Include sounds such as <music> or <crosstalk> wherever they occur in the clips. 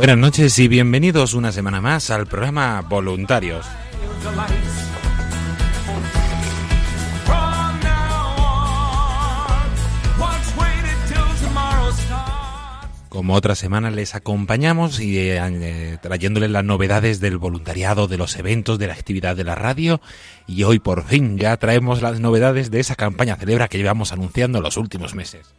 Buenas noches y bienvenidos una semana más al programa Voluntarios. Como otras semanas les acompañamos y eh, eh, trayéndoles las novedades del voluntariado, de los eventos, de la actividad de la radio. Y hoy por fin ya traemos las novedades de esa campaña celebra que llevamos anunciando los últimos meses.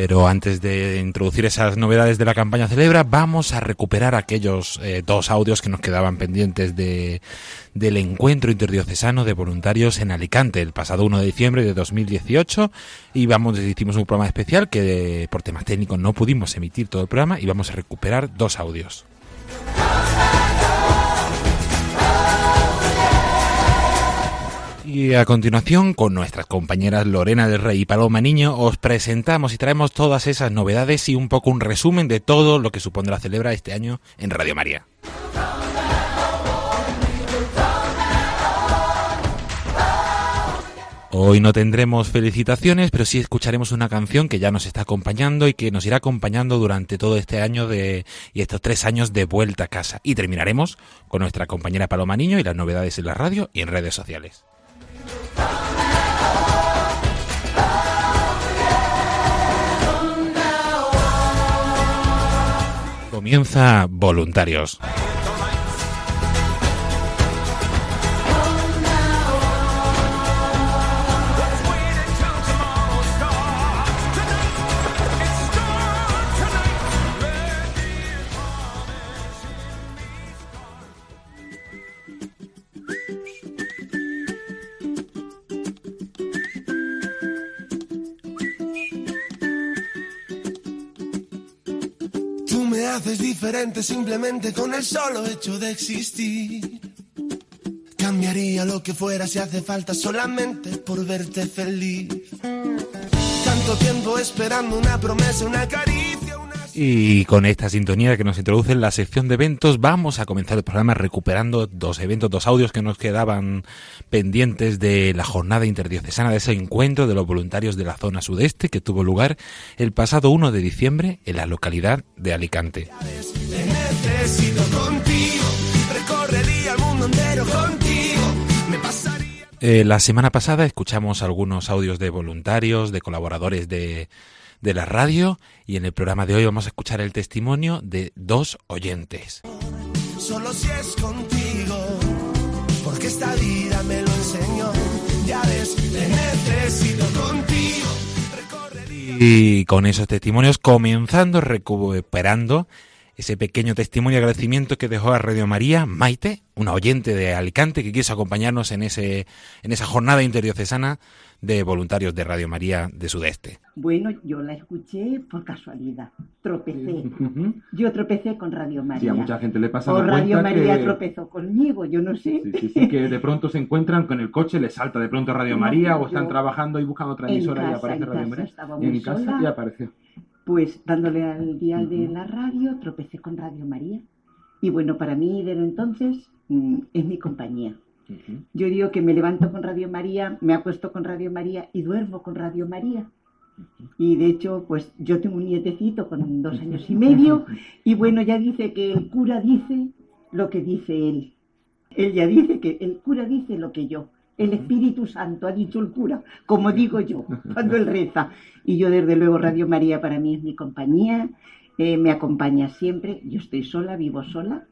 Pero antes de introducir esas novedades de la campaña Celebra, vamos a recuperar aquellos eh, dos audios que nos quedaban pendientes de, del encuentro interdiocesano de voluntarios en Alicante el pasado 1 de diciembre de 2018. Y vamos, hicimos un programa especial que eh, por temas técnicos no pudimos emitir todo el programa y vamos a recuperar dos audios. Y a continuación, con nuestras compañeras Lorena del Rey y Paloma Niño, os presentamos y traemos todas esas novedades y un poco un resumen de todo lo que supondrá celebrar este año en Radio María. Hoy no tendremos felicitaciones, pero sí escucharemos una canción que ya nos está acompañando y que nos irá acompañando durante todo este año de, y estos tres años de vuelta a casa. Y terminaremos con nuestra compañera Paloma Niño y las novedades en la radio y en redes sociales. Comienza Voluntarios. Haces diferente simplemente con el solo hecho de existir. Cambiaría lo que fuera si hace falta solamente por verte feliz. Tanto tiempo esperando una promesa, una caricia. Y con esta sintonía que nos introduce en la sección de eventos, vamos a comenzar el programa recuperando dos eventos, dos audios que nos quedaban pendientes de la jornada interdiocesana, de ese encuentro de los voluntarios de la zona sudeste que tuvo lugar el pasado 1 de diciembre en la localidad de Alicante. Eh, la semana pasada escuchamos algunos audios de voluntarios, de colaboradores de, de la radio y en el programa de hoy vamos a escuchar el testimonio de dos oyentes. Solo si es contigo, porque esta vida me lo enseñó. Ya ves, te necesito contigo. Y con esos testimonios comenzando recuperando ese pequeño testimonio de agradecimiento que dejó a Radio María Maite, una oyente de Alicante que quiso acompañarnos en ese en esa jornada interdiocesana de voluntarios de Radio María de Sudeste. Bueno, yo la escuché por casualidad, tropecé. Yo tropecé con Radio María. Sí, a mucha gente le pasa O Radio María que... tropezó conmigo, yo no sé. Sí, sí, sí, que de pronto se encuentran con el coche, les salta de pronto Radio No, María o están trabajando y buscan otra emisora y casa, aparece en Radio casa, María. estaba Y en muy casa sola. y apareció. Pues dándole al dial de la radio, tropecé con Radio María. Y bueno, para mí desde entonces mm, es mi compañía. Yo digo que me levanto con Radio María, me acuesto con Radio María y duermo con Radio María. Y de hecho, pues yo tengo un nietecito con dos años y medio y bueno, ya dice que el cura dice lo que dice él. Él ya dice que el cura dice lo que yo. El Espíritu Santo ha dicho el cura, como digo yo, cuando él reza. Y yo desde luego Radio María para mí es mi compañía, eh, me acompaña siempre. Yo estoy sola, vivo sola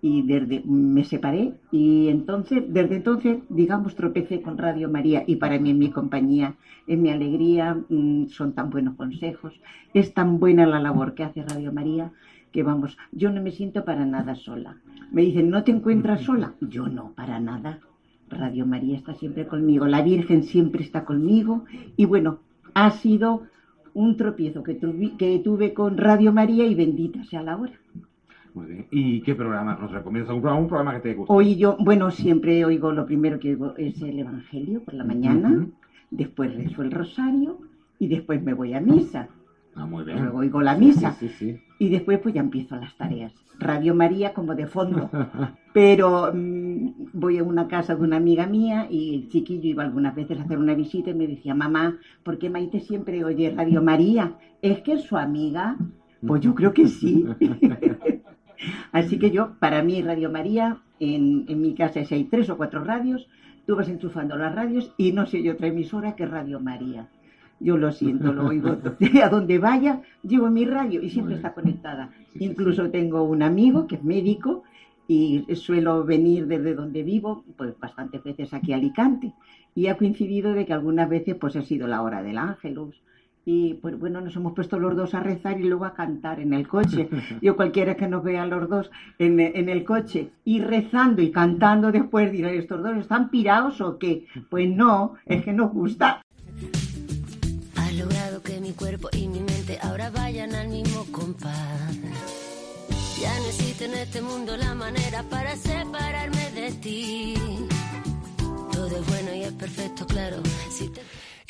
y desde me separé y entonces desde entonces digamos tropecé con Radio María y para mí es mi compañía es mi alegría mm, son tan buenos consejos es tan buena la labor que hace Radio María que vamos yo no me siento para nada sola. Me dicen no te encuentras sola yo no para nada. Radio María está siempre conmigo la Virgen siempre está conmigo y bueno ha sido un tropiezo que tuve, que tuve con Radio María y bendita sea la hora Muy bien. ¿Y qué programa nos recomiendas? ¿Algún programa, un programa que te guste? Hoy yo, bueno, siempre oigo, lo primero que oigo es el Evangelio por la mañana, después rezo el rosario y después me voy a misa. Ah, muy bien. Luego oigo la misa Sí, sí, sí. y después pues ya empiezo las tareas. Radio María como de fondo. Pero mm, voy a una casa de una amiga mía y el chiquillo iba algunas veces a hacer una visita y me decía, mamá, ¿por qué Maite siempre oye Radio María? ¿Es que es su amiga? Pues yo creo que sí. <laughs> Así que yo, para mí, Radio María, en, en mi casa si hay tres o cuatro radios, tú vas enchufando las radios y no sé yo otra emisora que Radio María. Yo lo siento, lo oigo <laughs> a donde vaya, llevo mi radio y siempre está conectada. Sí, Incluso sí. tengo un amigo que es médico y suelo venir desde donde vivo, pues bastantes veces aquí a Alicante. Y ha coincidido de que algunas veces pues ha sido la hora del ángelus. Y pues bueno, nos hemos puesto los dos a rezar y luego a cantar en el coche. <laughs> Yo cualquiera que nos vea los dos en, en el coche y rezando y cantando después dirá, ¿estos dos están pirados o qué? Pues no, es que nos gusta. Has logrado que mi cuerpo y mi mente ahora vayan al mismo compás. Ya no existe en este mundo la manera para separarme de ti. Todo es bueno y es perfecto, claro. Si te...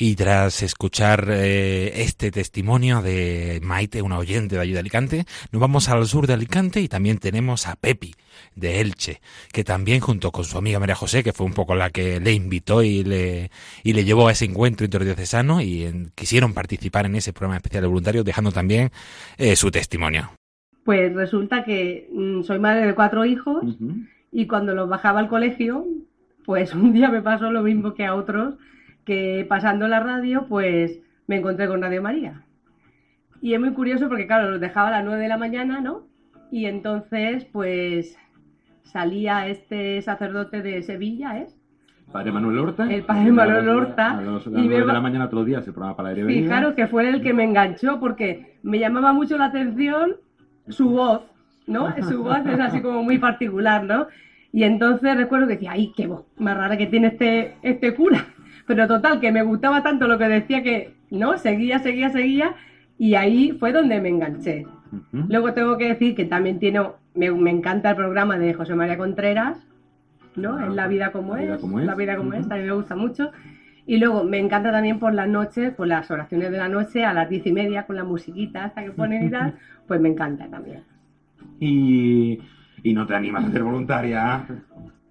Y tras escuchar eh, este testimonio de Maite, una oyente de allí de Alicante, nos vamos al sur de Alicante y también tenemos a Pepi de Elche, que también junto con su amiga María José, que fue un poco la que le invitó y le, y le llevó a ese encuentro interdiocesano y en- quisieron participar en ese programa especial de voluntarios, dejando también eh, su testimonio. Pues resulta que mm, soy madre de cuatro hijos y cuando los bajaba al colegio, pues un día me pasó lo mismo que a otros, que pasando la radio, pues me encontré con Radio María. Y es muy curioso porque, claro, los dejaba a las 9 de la mañana, ¿no? Y entonces, pues salía este sacerdote de Sevilla, ¿es? Padre Manuel Horta. El padre Manuel Horta. A las Y 9 me de la mañana otros días el programa para aire venida. Fijaros que fue el que me enganchó porque me llamaba mucho la atención su voz, ¿no? <laughs> Su voz es así como muy particular, ¿no? Y entonces recuerdo que decía, ay, qué voz más rara que tiene este, este cura. Pero total, que me gustaba tanto lo que decía que, ¿no? Seguía, seguía, seguía. Y ahí fue donde me enganché. Luego tengo que decir que también tiene, me, me encanta el programa de José María Contreras, ¿no? Ah, en La vida como La vida es, como es. La vida como es, Ujú. también me gusta mucho. Y luego me encanta también por las noches, por las oraciones de la noche, a las diez y media con la musiquita hasta que ponen y <laughs> tal, pues me encanta también. Y, y no te animas a ser voluntaria.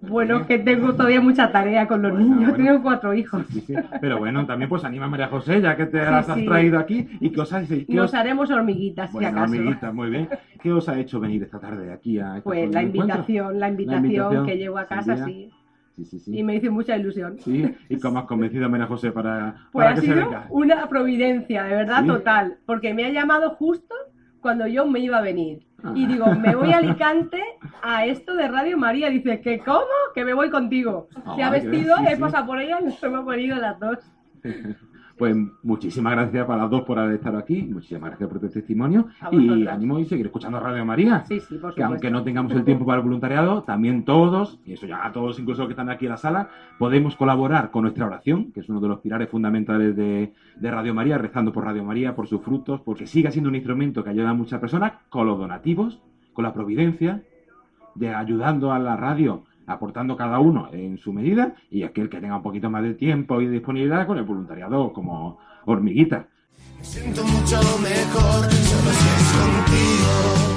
Bueno, que tengo todavía mucha tarea con los Bueno, niños, bueno. tengo cuatro hijos. Sí, sí. Pero bueno, también pues anima a María José, ya que te las has traído aquí. ¿Y qué os ha, Nos os- haremos hormiguitas, si Bueno, acaso. amiguita, muy bien. ¿Qué os ha hecho venir esta tarde aquí a Pues la invitación, la invitación, que llevo a casa, sí. Sí, sí, sí. Y me hizo mucha ilusión. Sí, ¿Y cómo has convencido a María José para, Pues para ha que se sido venga? una providencia, de verdad, total. Porque me ha llamado justo cuando yo me iba a venir. Ah. Y digo, me voy a Alicante a esto de Radio María. Dice, ¿que cómo? Que me voy contigo. Se ha vestido, he pasado por ella y nos hemos venido las dos. <laughs> Pues muchísimas gracias para las dos por haber estado aquí, muchísimas gracias por tu testimonio y ánimo y seguir escuchando Radio María. Sí, sí, por que aunque no tengamos el tiempo para el voluntariado, también todos, y eso ya todos incluso los que están aquí en la sala, podemos colaborar con nuestra oración, que es uno de los pilares fundamentales de, de Radio María, rezando por Radio María, por sus frutos, porque siga siendo un instrumento que ayuda a muchas personas, con los donativos, con la providencia, de ayudando a la radio, aportando cada uno en su medida, y aquel que tenga un poquito más de tiempo y disponibilidad con el voluntariado como hormiguita. Me siento mucho mejor solo si es contigo.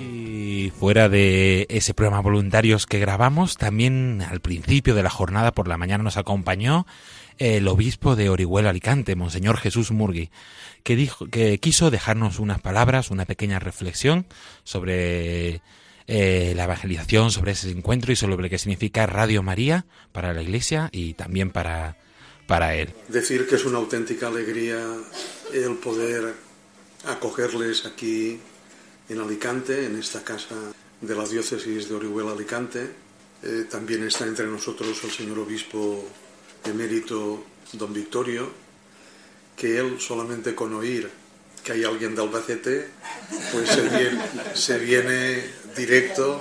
Y fuera de ese programa voluntarios que grabamos, también al principio de la jornada por la mañana nos acompañó el obispo de Orihuela Alicante, Monseñor Jesús Murgui, que dijo que quiso dejarnos unas palabras, una pequeña reflexión sobre eh, la evangelización, sobre ese encuentro y sobre lo que significa Radio María para la Iglesia y también para, para él. Decir que es una auténtica alegría el poder acogerles aquí en Alicante, en esta casa de la diócesis de Orihuela Alicante. Eh, también está entre nosotros el señor obispo emérito don Victorio, que él solamente con oír que hay alguien de Albacete, pues se viene, se viene directo,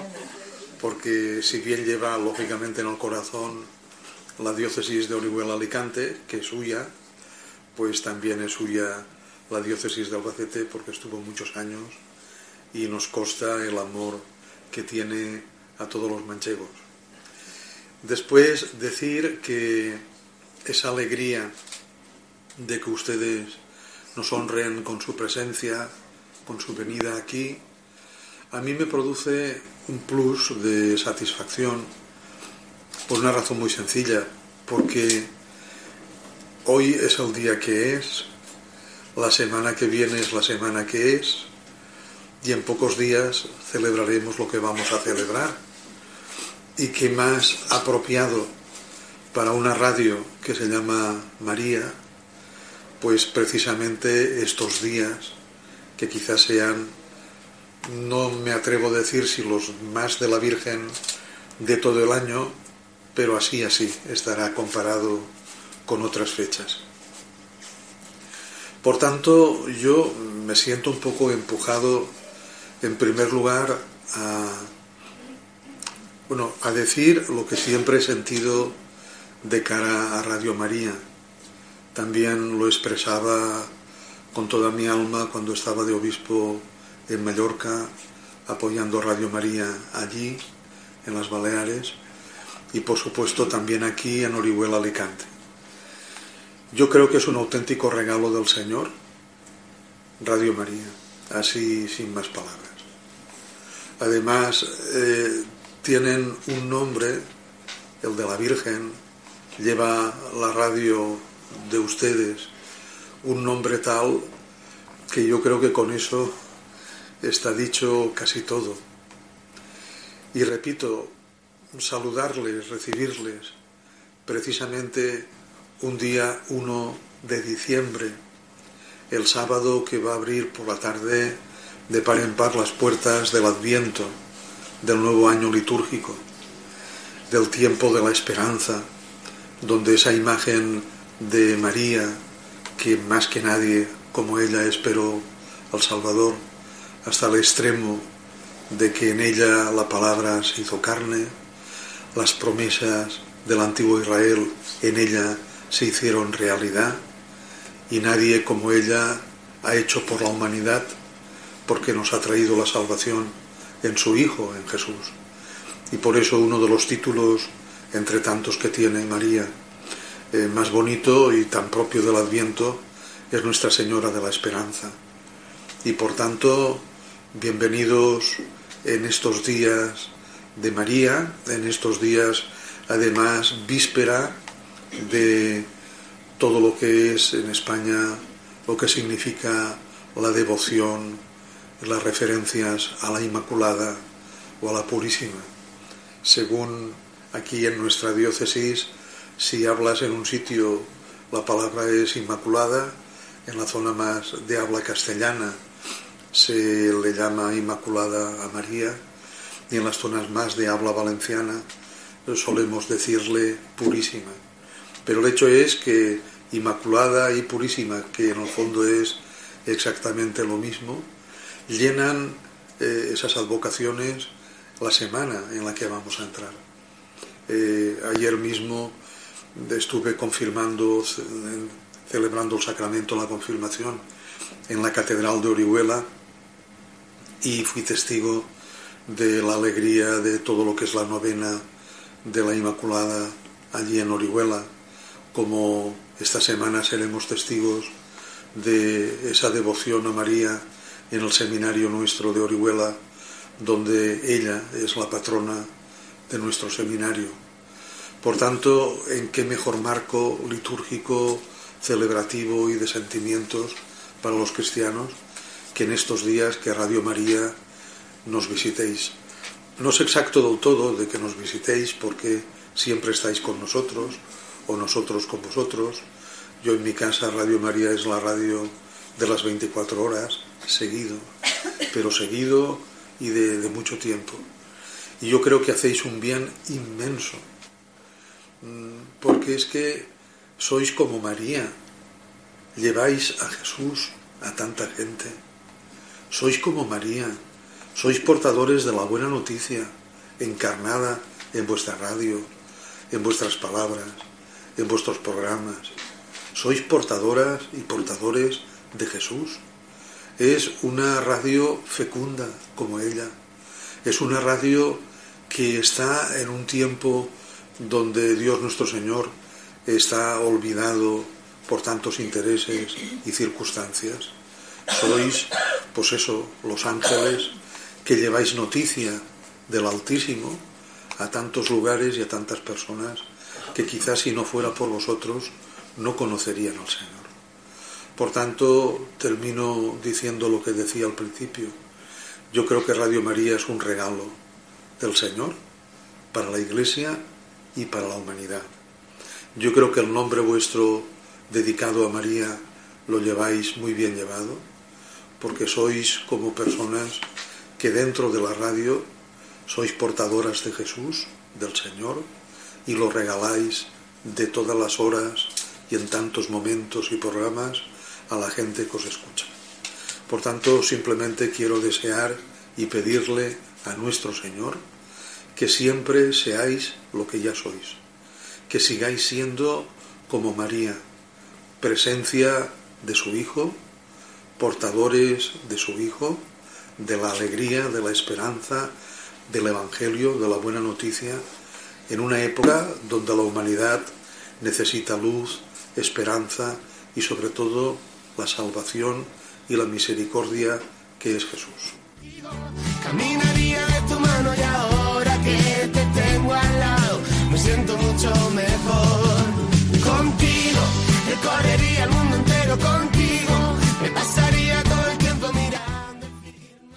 porque si bien lleva lógicamente en el corazón la diócesis de Orihuela Alicante, que es suya, pues también es suya la diócesis de Albacete porque estuvo muchos años y nos consta el amor que tiene a todos los manchegos. Después decir que esa alegría de que ustedes nos honren con su presencia, con su venida aquí, a mí me produce un plus de satisfacción por una razón muy sencilla, porque hoy es el día que es, la semana que viene es la semana que es, y en pocos días celebraremos lo que vamos a celebrar. Y qué más apropiado para una radio que se llama María, pues precisamente estos días, que quizás sean, no me atrevo a decir si los más de la Virgen de todo el año, pero así, así estará comparado con otras fechas. Por tanto, yo me siento un poco empujado, en primer lugar, a, bueno, a decir lo que siempre he sentido de cara a Radio María. También lo expresaba con toda mi alma cuando estaba de obispo en Mallorca, apoyando Radio María allí, en las Baleares, y por supuesto también aquí en Orihuela Alicante. Yo creo que es un auténtico regalo del Señor, Radio María, así sin más palabras. Además, eh, tienen un nombre, el de la Virgen, lleva la radio de ustedes un nombre tal que yo creo que con eso está dicho casi todo. Y repito, saludarles, recibirles, precisamente un día 1 de diciembre, el sábado que va a abrir por la tarde de par en par las puertas del Adviento, del nuevo año litúrgico, del tiempo de la esperanza, donde esa imagen de María, que más que nadie como ella esperó al Salvador, hasta el extremo de que en ella la palabra se hizo carne, las promesas del antiguo Israel en ella se hicieron realidad y nadie como ella ha hecho por la humanidad porque nos ha traído la salvación en su Hijo, en Jesús. Y por eso uno de los títulos, entre tantos que tiene María, eh, más bonito y tan propio del Adviento es Nuestra Señora de la Esperanza. Y por tanto, bienvenidos en estos días de María, en estos días además víspera de todo lo que es en España, lo que significa la devoción, las referencias a la Inmaculada o a la Purísima. Según aquí en nuestra diócesis, si hablas en un sitio la palabra es Inmaculada, en la zona más de habla castellana se le llama Inmaculada a María y en las zonas más de habla valenciana solemos decirle Purísima. Pero el hecho es que Inmaculada y Purísima, que en el fondo es exactamente lo mismo, llenan eh, esas advocaciones la semana en la que vamos a entrar. Eh, ayer mismo estuve confirmando, celebrando el sacramento de la confirmación en la Catedral de Orihuela y fui testigo de la alegría de todo lo que es la novena de la Inmaculada allí en Orihuela, como esta semana seremos testigos de esa devoción a María en el seminario nuestro de Orihuela, donde ella es la patrona de nuestro seminario. Por tanto, ¿en qué mejor marco litúrgico, celebrativo y de sentimientos para los cristianos que en estos días que Radio María nos visitéis? No es exacto del todo de que nos visitéis porque siempre estáis con nosotros o nosotros con vosotros. Yo en mi casa Radio María es la radio de las 24 horas, seguido, pero seguido y de, de mucho tiempo. Y yo creo que hacéis un bien inmenso Mm, porque es que sois como María, lleváis a Jesús a tanta gente, sois como María, sois portadores de la buena noticia encarnada en vuestra radio, en vuestras palabras, en vuestros programas. Sois portadoras y portadores de Jesús. Es una radio fecunda como ella. Es una radio que está en un tiempo donde Dios nuestro Señor está olvidado por tantos intereses y circunstancias. Sois, pues eso, los ángeles que lleváis noticia del Altísimo a tantos lugares y a tantas personas que quizás si no fuera por vosotros no conocerían al Señor. Por tanto, termino diciendo lo que decía al principio. Yo creo que Radio María es un regalo del Señor para la Iglesia y para la humanidad. Yo creo que el nombre vuestro dedicado a María lo lleváis muy bien llevado, porque sois como personas que dentro de la radio sois portadoras de Jesús, del Señor, y lo regaláis de todas las horas y en tantos momentos y programas a la gente que os escucha. Por tanto, simplemente quiero desear y pedirle a nuestro Señor que siempre seáis lo que ya sois, que sigáis siendo como María, presencia de su Hijo, portadores de su Hijo, de la alegría, de la esperanza, del Evangelio, de la buena noticia, en una época donde la humanidad necesita luz, esperanza y sobre todo la salvación y la misericordia que es Jesús. Caminaría de tu mano y ahora que te tengo al lado, me siento mucho mejor. Contigo, recorrería el mundo entero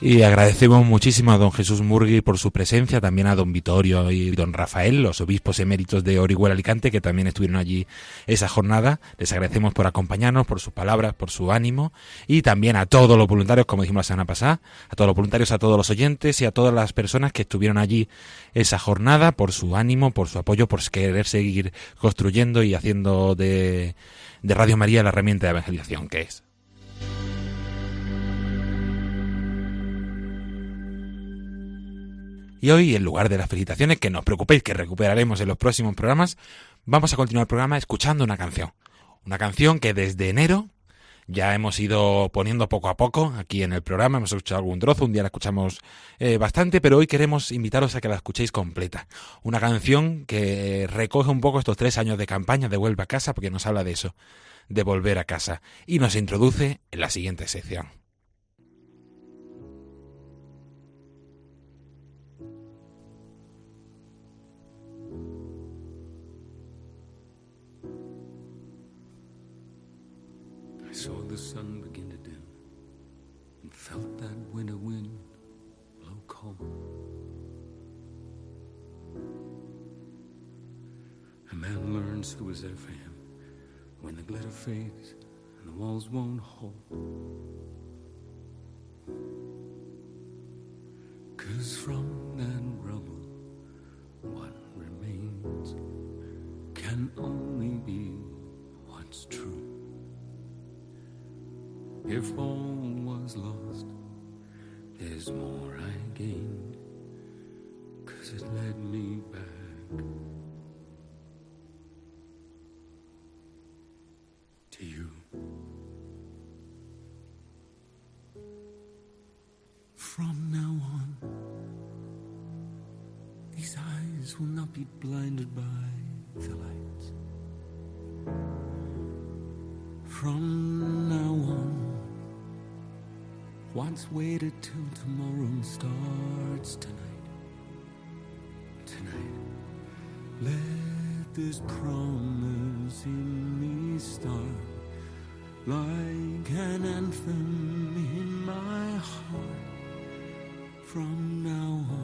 Y agradecemos muchísimo a don Jesús Murgui por su presencia, también a don Vitorio y don Rafael, los obispos eméritos de Orihuela Alicante, que también estuvieron allí esa jornada. Les agradecemos por acompañarnos, por sus palabras, por su ánimo, y también a todos los voluntarios, como dijimos la semana pasada, a todos los voluntarios, a todos los oyentes y a todas las personas que estuvieron allí esa jornada, por su ánimo, por su apoyo, por querer seguir construyendo y haciendo de, de Radio María la herramienta de evangelización que es. Y hoy, en lugar de las felicitaciones, que no os preocupéis, que recuperaremos en los próximos programas, vamos a continuar el programa escuchando una canción. Una canción que desde enero Ya hemos ido poniendo poco a poco aquí en el programa, hemos escuchado algún trozo, un día la escuchamos eh, bastante, pero hoy queremos invitaros a que la escuchéis completa. Una canción que recoge un poco estos tres años de campaña de Vuelve a casa, porque nos habla de eso, de volver a casa, y nos introduce en la siguiente sección. Saw the sun begin to dim and felt that winter wind blow cold. A man learns who is there for him when the glitter fades and the walls won't hold. Cause from that rubble, what remains can only be what's true. If all was lost, there's more I gained, cause it led me back to you. From now on, these eyes will not be blinded by the lights. From now on, what's waited till tomorrow starts tonight. Tonight, let this promise in me start like an anthem in my heart. From now on,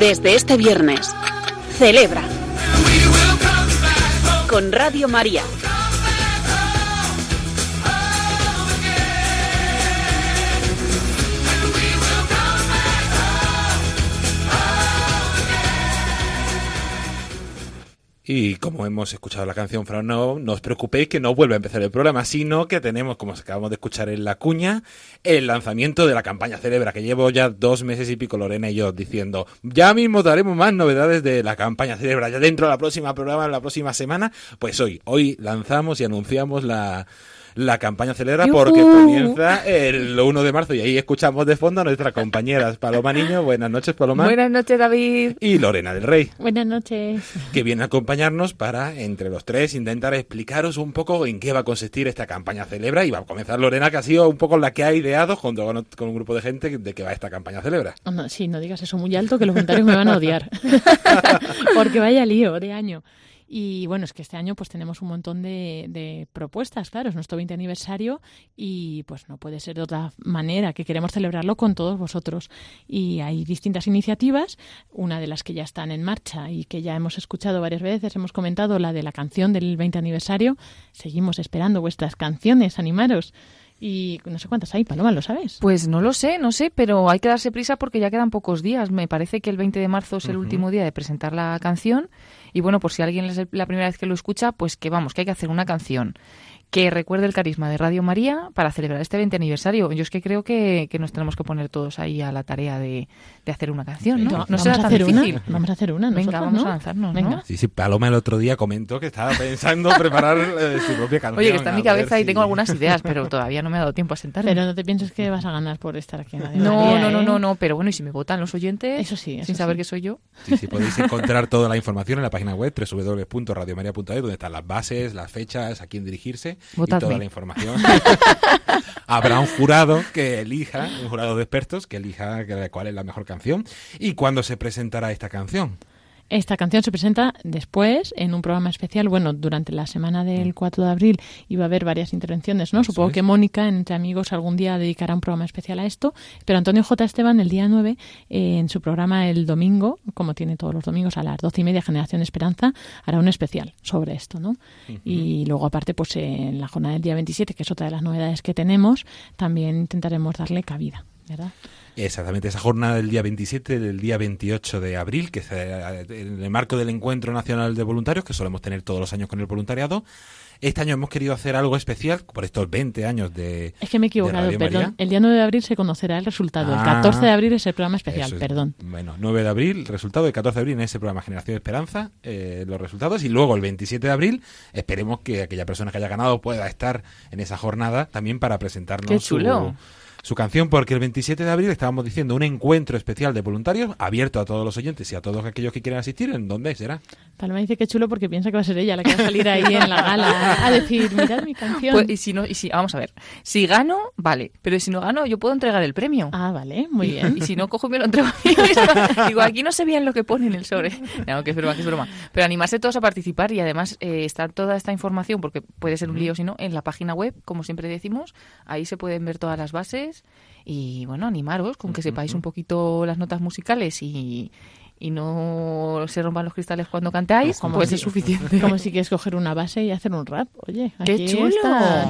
Desde este viernes, celebra con Radio María. Y como hemos escuchado la canción Fran, no, no os preocupéis que no vuelve a empezar el programa, sino que tenemos, como acabamos de escuchar en la cuña, el lanzamiento de la campaña Celebra, que llevo ya dos meses y pico Lorena y yo diciendo, ya mismo daremos más novedades de la campaña Celebra, ya dentro de la próxima programa, la próxima semana, pues hoy, hoy lanzamos y anunciamos la la campaña Celebra porque comienza el 1 de marzo y ahí escuchamos de fondo a nuestras compañeras Paloma Niño. Buenas noches, Paloma. Buenas noches, David. Y Lorena del Rey. Buenas noches. Que viene a acompañarnos para, entre los tres, intentar explicaros un poco en qué va a consistir esta campaña Celebra. Y va a comenzar Lorena, que ha sido un poco la que ha ideado, junto con, un grupo de gente, de qué va esta campaña Celebra. Oh, no, sí, no digas eso muy alto, que los comentarios me van a odiar. <laughs> porque vaya lío de año. Y bueno, es que este año pues tenemos un montón de, propuestas, claro, es nuestro 20 aniversario y pues no puede ser de otra manera que queremos celebrarlo con todos vosotros. Y hay distintas iniciativas, una de las que ya están en marcha y que ya hemos escuchado varias veces, hemos comentado la de la canción del 20 aniversario. Seguimos esperando vuestras canciones, animaros. Y no sé cuántas hay, Paloma, ¿lo sabes? Pues no lo sé, no sé, pero hay que darse prisa porque ya quedan pocos días. Me parece que el 20 de marzo es el último día de presentar la canción. Y bueno, por si alguien es la primera vez que lo escucha, pues que vamos, que hay que hacer una canción que recuerde el carisma de Radio María para celebrar este 20 aniversario. Yo es que creo que, nos tenemos que poner todos ahí a la tarea de, hacer una canción, ¿no? No, será tan difícil. Vamos a hacer una. Venga, vamos a lanzarnos, Venga. Sí, sí, Paloma el otro día comentó que estaba pensando <laughs> preparar eh, su propia canción. Oye, que está en mi cabeza y tengo algunas ideas, pero todavía no me ha dado tiempo a sentarme. Pero no te pienses que vas a ganar por estar aquí en Radio no, María, No, no, ¿eh? no, no, pero bueno, y si me votan los oyentes, eso sí, sin saber que soy yo. Sí, sí, podéis encontrar toda la información en la página web www.radiomaria.es, donde están las bases, las fechas, a quién dirigirse y toda la información. <laughs> Habrá un jurado que elija, un jurado de expertos que elija cuál es la mejor canción y cuándo se presentará esta canción. Esta canción se presenta después en un programa especial. Bueno, durante la semana del 4 mm. de abril iba a haber varias intervenciones, ¿no? Supongo que Mónica, Entre Amigos, algún día dedicará un programa especial a esto. Pero Antonio J. Esteban, el día 9, eh, en su programa el domingo, como tiene todos los domingos a las 12 y media, Generación Esperanza, hará un especial sobre esto, ¿no? Y luego, aparte, pues en la jornada del día 27, que es otra de las novedades que tenemos, también intentaremos darle cabida, ¿verdad? Exactamente, esa jornada del día 27 del día 28 de abril, que es en el marco del Encuentro Nacional de Voluntarios, que solemos tener todos los años con el voluntariado. Este año hemos querido hacer algo especial por estos 20 años de. Es que me he equivocado, perdón. El día 9 de abril se conocerá el resultado. el 14 ah, de abril es el programa especial, perdón. Bueno, 9 de abril, el resultado. El 14 de abril en ese programa Generación de Esperanza, eh, los resultados. Y luego el 27 de abril, esperemos que aquella persona que haya ganado pueda estar en esa jornada también para presentarnos Qué chulo su canción porque el 27 de abril estábamos diciendo un encuentro especial de voluntarios abierto a todos los oyentes y a todos aquellos que quieran asistir. ¿En dónde será? Paloma dice que chulo porque piensa que va a ser ella la que va a salir ahí en la gala a decir, mirad mi canción. Pues, y si no, y si, vamos a ver, si gano, vale, pero si no gano, yo puedo entregar el premio. Ah, vale, muy bien. Y, si no cojo, me lo entrego Digo, aquí no sé bien lo que pone en el sobre. No, que es broma, que es broma. Pero animarse todos a participar y además eh, está toda esta información, porque puede ser un lío si no, en la página web, como siempre decimos, ahí se pueden ver todas las bases y bueno, animaros con que sepáis un poquito las notas musicales y, y no se rompan los cristales cuando cantáis, como pues es suficiente. Como si quieres coger una base y hacer un rap. Oye, qué chulo.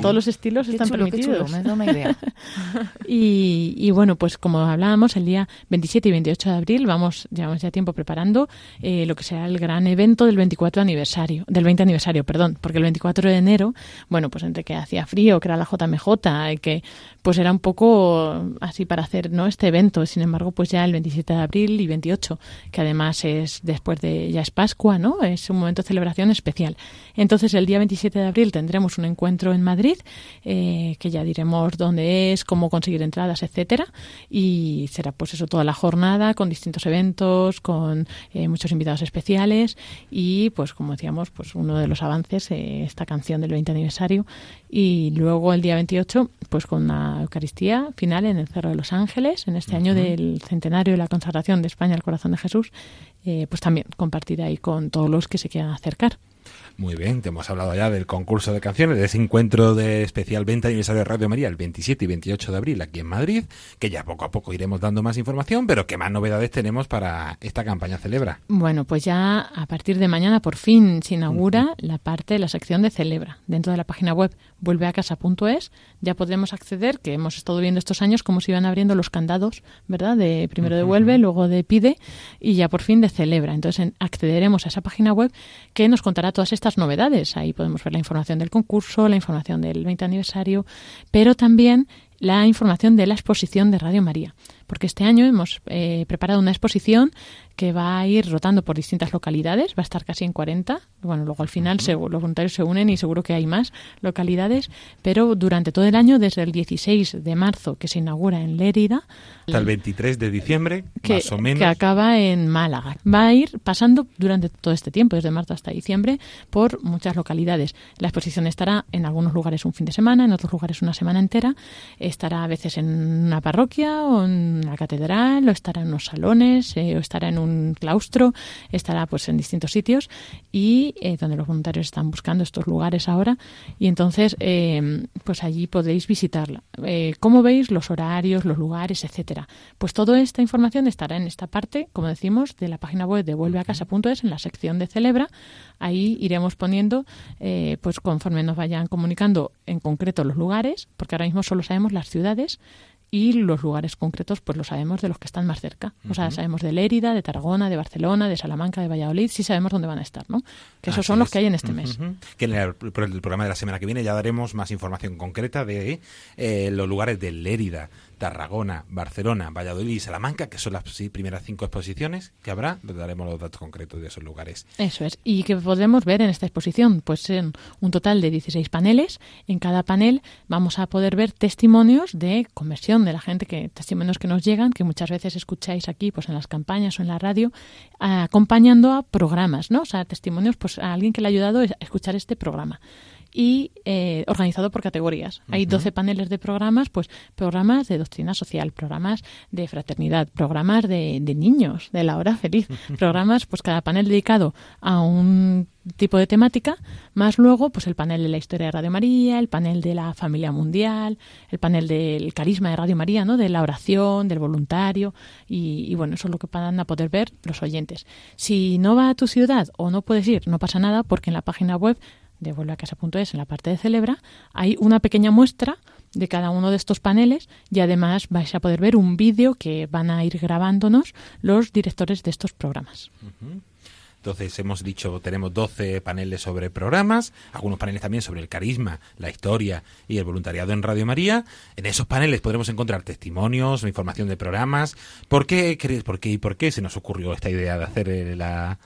todos los estilos están permitidos. me da idea. <laughs> y, y, bueno, pues como hablábamos, el día 27 y 28 de abril vamos, llevamos ya tiempo preparando eh, lo que será el gran evento del 24 aniversario, del 20 aniversario, perdón, porque el 24 de enero, bueno, pues entre que hacía frío, que era la JMJ, y que pues era un poco así para hacer no este evento, sin embargo, pues ya el 27 de abril y 28, que además es después de, ya es Pascua, ¿no? Es un momento de celebración especial. Entonces, el día 27 de abril tendremos un encuentro en Madrid, eh, que ya diremos dónde es, cómo conseguir entradas, etcétera, y será pues eso toda la jornada con distintos eventos, con eh, muchos invitados especiales. Y pues como decíamos, pues uno de los avances, eh, esta canción del 20 aniversario. Y luego el día 28 pues con una Eucaristía final en el Cerro de los Ángeles, en este año del centenario de la consagración de España al corazón de Jesús, pues también compartir ahí con todos los que se quieran acercar. Muy bien, te hemos hablado ya del concurso de canciones, de ese encuentro de especial 20 aniversario de Radio María el 27 y 28 de abril aquí en Madrid, que ya poco a poco iremos dando más información, pero ¿qué más novedades tenemos para esta campaña Celebra? Bueno, pues ya a partir de mañana por fin se inaugura la parte de la sección de Celebra. Dentro de la página web vuelveacasa.es ya podremos acceder, que hemos estado viendo estos años cómo se iban abriendo los candados, ¿verdad? De primero de vuelve, luego de pide y ya por fin de celebra. Entonces accederemos a esa página web que nos contará todas estas novedades. Ahí podemos ver la información del concurso, la información del 20 aniversario, pero también la información de la exposición de Radio María. Porque este año hemos eh, preparado una exposición que va a ir rotando por distintas localidades, va a estar casi en 40. Bueno, luego al final los voluntarios se unen y seguro que hay más localidades, pero durante todo el año, desde el 16 de marzo que se inaugura en Lérida, hasta el 23 de diciembre, que, más o menos. que acaba en Málaga. Va a ir pasando durante todo este tiempo, desde marzo hasta diciembre, por muchas localidades. La exposición estará en algunos lugares un fin de semana, en otros lugares una semana entera. Estará a veces en una parroquia o en la catedral, o estará en unos salones, eh, o estará en un claustro, estará pues en distintos sitios y eh, donde los voluntarios están buscando estos lugares ahora y entonces eh, pues allí podéis visitarla. ¿Cómo veis los horarios, los lugares, etcétera? Pues toda esta información estará en esta parte, como decimos, de la página web de vuelveacasa.es en la sección de celebra. Ahí iremos poniendo, pues conforme nos vayan comunicando en concreto los lugares, porque ahora mismo solo sabemos las ciudades, y los lugares concretos pues los sabemos de los que están más cerca. O sea, sabemos de Lérida, de Tarragona, de Barcelona, de Salamanca, de Valladolid, sí sabemos dónde van a estar, ¿no? Que esos son los que hay en este mes. Que en el, programa de la semana que viene ya daremos más información concreta de eh, los lugares de Lérida, Tarragona, Barcelona, Valladolid y Salamanca, que son las primeras cinco exposiciones que habrá, les daremos los datos concretos de esos lugares. Eso es. ¿Y que podemos ver en esta exposición? Pues en un total de 16 paneles. En cada panel vamos a poder ver testimonios de conversión de la gente, que testimonios que nos llegan, que muchas veces escucháis aquí, pues en las campañas o en la radio, acompañando a programas, ¿no? O sea, testimonios, pues a alguien que le ha ayudado a escuchar este programa y eh, organizado por categorías. Hay 12 paneles de programas, pues programas de doctrina social, programas de fraternidad, programas de, niños, de la hora feliz, <laughs> programas, pues cada panel dedicado a un tipo de temática, más luego pues el panel de la historia de Radio María, el panel de la familia mundial, el panel del carisma de Radio María, ¿no? de la oración, del voluntario y, y, bueno, eso es lo que van a poder ver los oyentes. Si no va a tu ciudad o no puedes ir, no pasa nada porque en la página web de vuelveacasa.es en la parte de celebra, hay una pequeña muestra de cada uno de estos paneles y además vais a poder ver un vídeo que van a ir grabándonos los directores de estos programas. Entonces hemos dicho, tenemos 12 paneles sobre programas, algunos paneles también sobre el carisma, la historia y el voluntariado en Radio María. En esos paneles podremos encontrar testimonios, información de programas. ¿Por qué, por qué y por qué se nos ocurrió esta idea de hacer eh, la,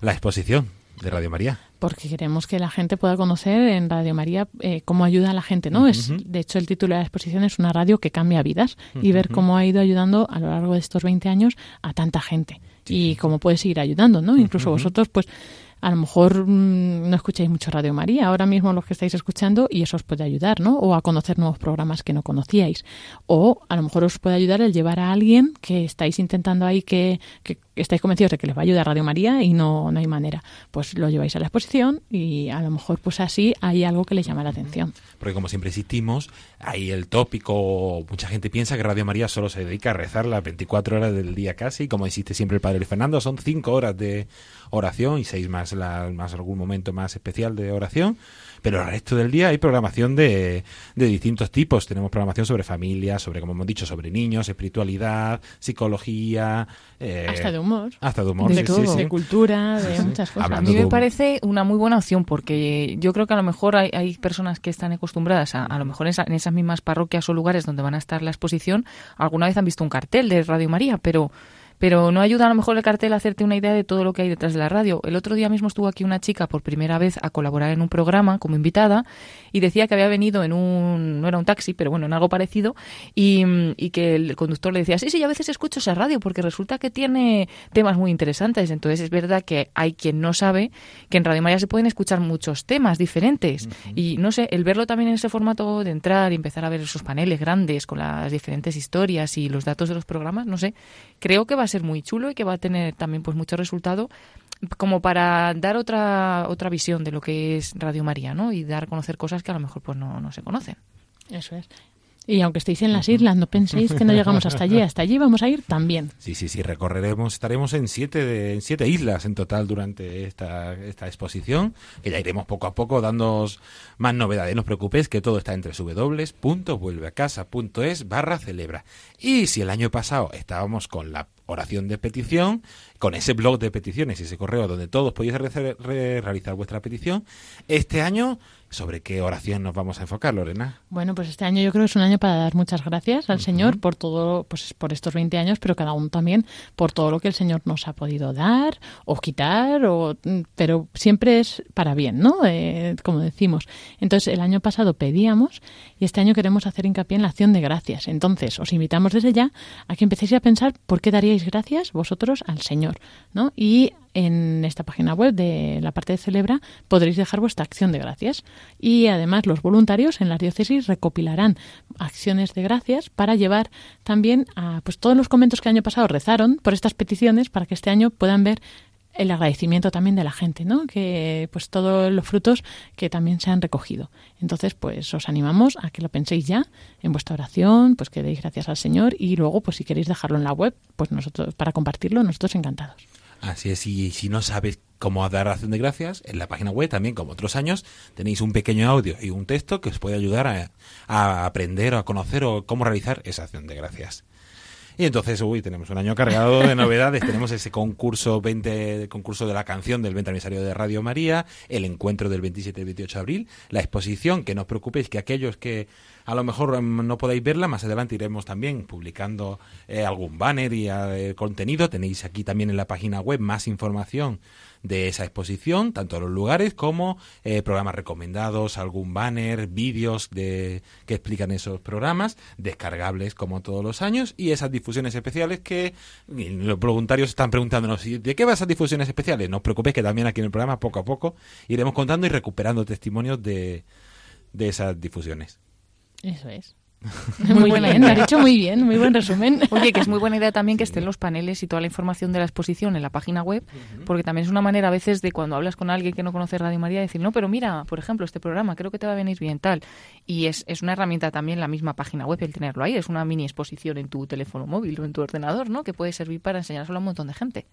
la exposición de Radio María? porque queremos que la gente pueda conocer en Radio María eh, cómo ayuda a la gente, ¿no? Es de hecho el título de la exposición es una radio que cambia vidas y ver cómo ha ido ayudando a lo largo de estos 20 años a tanta gente y cómo puede seguir ayudando, ¿no? Incluso vosotros pues a lo mejor mm, no escucháis mucho Radio María, ahora mismo los que estáis escuchando, y eso os puede ayudar, ¿no? O a conocer nuevos programas que no conocíais. O a lo mejor os puede ayudar el llevar a alguien que estáis intentando ahí que, que estáis convencidos de que les va a ayudar Radio María y no, no hay manera. Pues lo lleváis a la exposición y a lo mejor pues así hay algo que les llama la atención. Porque como siempre insistimos, ahí el tópico, mucha gente piensa que Radio María solo se dedica a rezar las 24 horas del día casi, como insiste siempre el Padre Fernando, son 5 horas de oración y 6 más, más algún momento más especial de oración pero el resto del día hay programación de, de distintos tipos. Tenemos programación sobre familia, sobre, como hemos dicho, sobre niños, espiritualidad, psicología. Eh, hasta de humor. Hasta de humor, de, de cultura, de muchas cosas. a mí me parece una muy buena opción porque yo creo que a lo mejor hay, hay personas que están acostumbradas a, a lo mejor en esas mismas parroquias o lugares donde van a estar la exposición, alguna vez han visto un cartel de Radio María, pero pero no ayuda a lo mejor el cartel a hacerte una idea de todo lo que hay detrás de la radio. El otro día mismo estuvo aquí una chica por primera vez a colaborar en un programa como invitada y decía que había venido en un, no era un taxi, pero bueno, en algo parecido y, que el conductor le decía, sí, sí, a veces escucho esa radio porque resulta que tiene temas muy interesantes. Entonces es verdad que hay quien no sabe que en Radio María se pueden escuchar muchos temas diferentes y no sé, el verlo también en ese formato de entrar y empezar a ver esos paneles grandes con las diferentes historias y los datos de los programas, no sé, creo que va a ser muy chulo y que va a tener también pues mucho resultado como para dar otra otra visión de lo que es Radio María, ¿no? Y dar a conocer cosas que a lo mejor pues no, no se conocen. Eso es. Y aunque estéis en las islas, no penséis que no llegamos hasta allí. <laughs> Hasta allí vamos a ir también. Sí, sí, sí, recorreremos, estaremos en siete, de- en siete islas en total durante esta, esta exposición, que ya iremos poco a poco dándoos más novedades. No os preocupéis que todo está entre www.vuelveacasa.es barra celebra. Y si el año pasado estábamos con la oración de petición, con ese blog de peticiones y ese correo donde todos podéis re- re- realizar vuestra petición, este año, ¿sobre qué oración nos vamos a enfocar, Lorena? Bueno, pues este año yo creo que es un año para dar muchas gracias al Señor por todo, pues por estos 20 años, pero cada uno también por todo lo que el Señor nos ha podido dar o quitar, o, pero siempre es para bien, ¿no? Eh, como decimos. Entonces, el año pasado pedíamos y este año queremos hacer hincapié en la acción de gracias. Entonces, os invitamos desde ya a que empecéis a pensar por qué daríais gracias vosotros al Señor, ¿no? Y en esta página web de la parte de Celebra podréis dejar vuestra acción de gracias. Y además los voluntarios en las diócesis recopilarán acciones de gracias para llevar también a pues todos los conventos que el año pasado rezaron por estas peticiones para que este año puedan ver el agradecimiento también de la gente, ¿no? Que pues todos los frutos que también se han recogido. Entonces, pues os animamos a que lo penséis ya en vuestra oración, pues que deis gracias al Señor y luego, pues si queréis dejarlo en la web, pues nosotros para compartirlo, nosotros encantados. Así es, y si no sabes cómo dar acción de gracias, en la página web también, como otros años, tenéis un pequeño audio y un texto que os puede ayudar a, a aprender o a conocer o cómo realizar esa acción de gracias. Y entonces, uy, tenemos un año cargado de novedades. tenemos ese concurso 20, concurso de la canción del 20 aniversario de Radio María, el encuentro del 27 y 28 de abril, la exposición, que no os preocupéis que aquellos que a lo mejor em, no podáis verla, más adelante iremos también publicando eh, algún banner y eh, contenido. Tenéis aquí también en la página web más información de esa exposición, tanto los lugares como eh, programas recomendados, algún banner, vídeos de, que explican esos programas, descargables como todos los años, y esas difusiones especiales que los voluntarios están preguntándonos, ¿y ¿de qué van esas difusiones especiales? No os preocupéis que también aquí en el programa poco a poco iremos contando y recuperando testimonios de, de esas difusiones. Eso es. <laughs> Muy, buena bien, lo has dicho muy bien, muy buen resumen. <laughs> Oye, que es muy buena idea también que estén los paneles y toda la información de la exposición en la página web, porque también es una manera a veces de cuando hablas con alguien que no conoce Radio María decir, no, pero mira, por ejemplo, este programa creo que te va a venir bien tal. Y es, es una herramienta también la misma página web el tenerlo ahí, es una mini exposición en tu teléfono móvil o en tu ordenador, ¿no? Que puede servir para enseñárselo a un montón de gente.